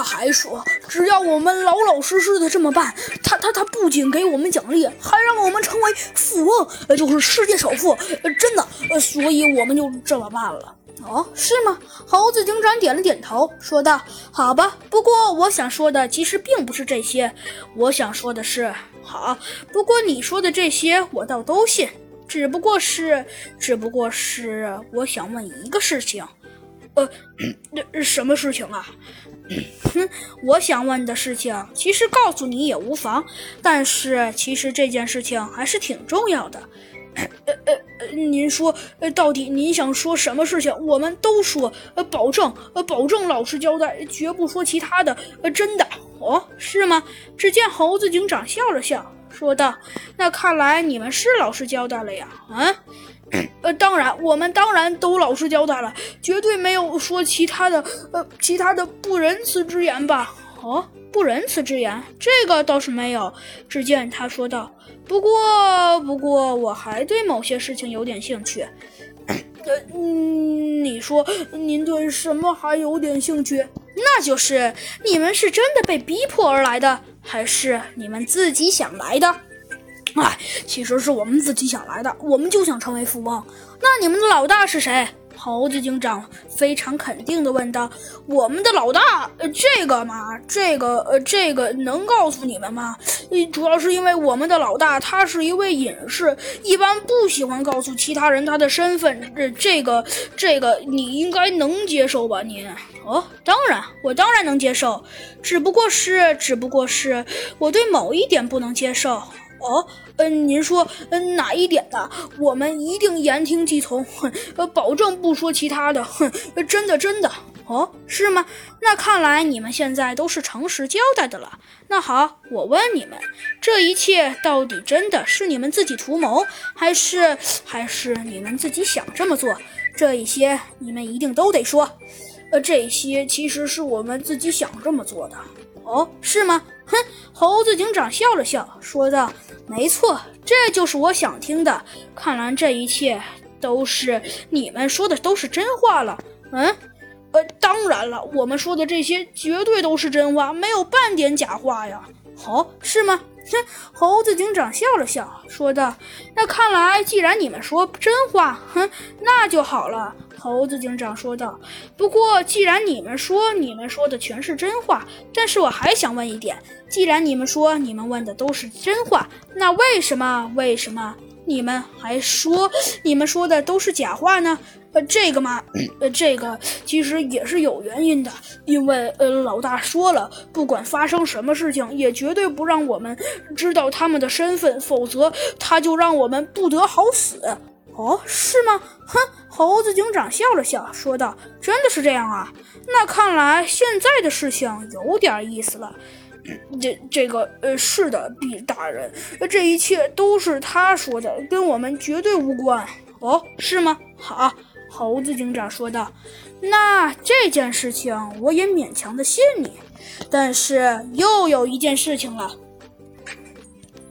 他还说，只要我们老老实实的这么办，他他他不仅给我们奖励，还让我们成为富翁，呃，就是世界首富，呃，真的，呃，所以我们就这么办了。哦，是吗？猴子警长点了点头，说道：“好吧，不过我想说的其实并不是这些，我想说的是，好，不过你说的这些我倒都信，只不过是，只不过是，我想问一个事情，呃，那什么事情啊？哼，我想问的事情，其实告诉你也无妨，但是其实这件事情还是挺重要的。”呃呃呃，您说，呃，到底您想说什么事情？我们都说，呃，保证，呃，保证老实交代，绝不说其他的，呃，真的。哦，是吗？只见猴子警长笑了笑，说道：“那看来你们是老实交代了呀？啊，呃，当然，我们当然都老实交代了，绝对没有说其他的，呃，其他的不仁慈之言吧？哦。”不仁慈之言，这个倒是没有。只见他说道：“不过，不过，我还对某些事情有点兴趣。呃，嗯你说，您对什么还有点兴趣？那就是你们是真的被逼迫而来的，还是你们自己想来的？哎，其实是我们自己想来的，我们就想成为富翁。那你们的老大是谁？”猴子警长非常肯定地问道：“我们的老大，呃这个嘛，这个，呃，这个能告诉你们吗？主要是因为我们的老大他是一位隐士，一般不喜欢告诉其他人他的身份。这，这个，这个你应该能接受吧？您？哦，当然，我当然能接受，只不过是，只不过是我对某一点不能接受。”哦，嗯，您说，嗯，哪一点的？我们一定言听计从，哼，呃，保证不说其他的，哼，真的，真的。哦，是吗？那看来你们现在都是诚实交代的了。那好，我问你们，这一切到底真的是你们自己图谋，还是还是你们自己想这么做？这一些你们一定都得说。呃，这些其实是我们自己想这么做的。哦，是吗？哼，猴子警长笑了笑，说道。没错，这就是我想听的。看来这一切都是你们说的，都是真话了。嗯，呃，当然了，我们说的这些绝对都是真话，没有半点假话呀。哦，是吗？哼，猴子警长笑了笑，说道：“那看来，既然你们说真话，哼，那就好了。”猴子警长说道：“不过，既然你们说你们说的全是真话，但是我还想问一点：既然你们说你们问的都是真话，那为什么为什么你们还说你们说的都是假话呢？呃，这个嘛，呃，这个其实也是有原因的，因为呃，老大说了，不管发生什么事情，也绝对不让我们知道他们的身份，否则他就让我们不得好死。”哦，是吗？哼，猴子警长笑了笑，说道：“真的是这样啊？那看来现在的事情有点意思了。这这个，呃，是的，毕大人，这一切都是他说的，跟我们绝对无关。哦，是吗？好，猴子警长说道：“那这件事情我也勉强的信你，但是又有一件事情了。”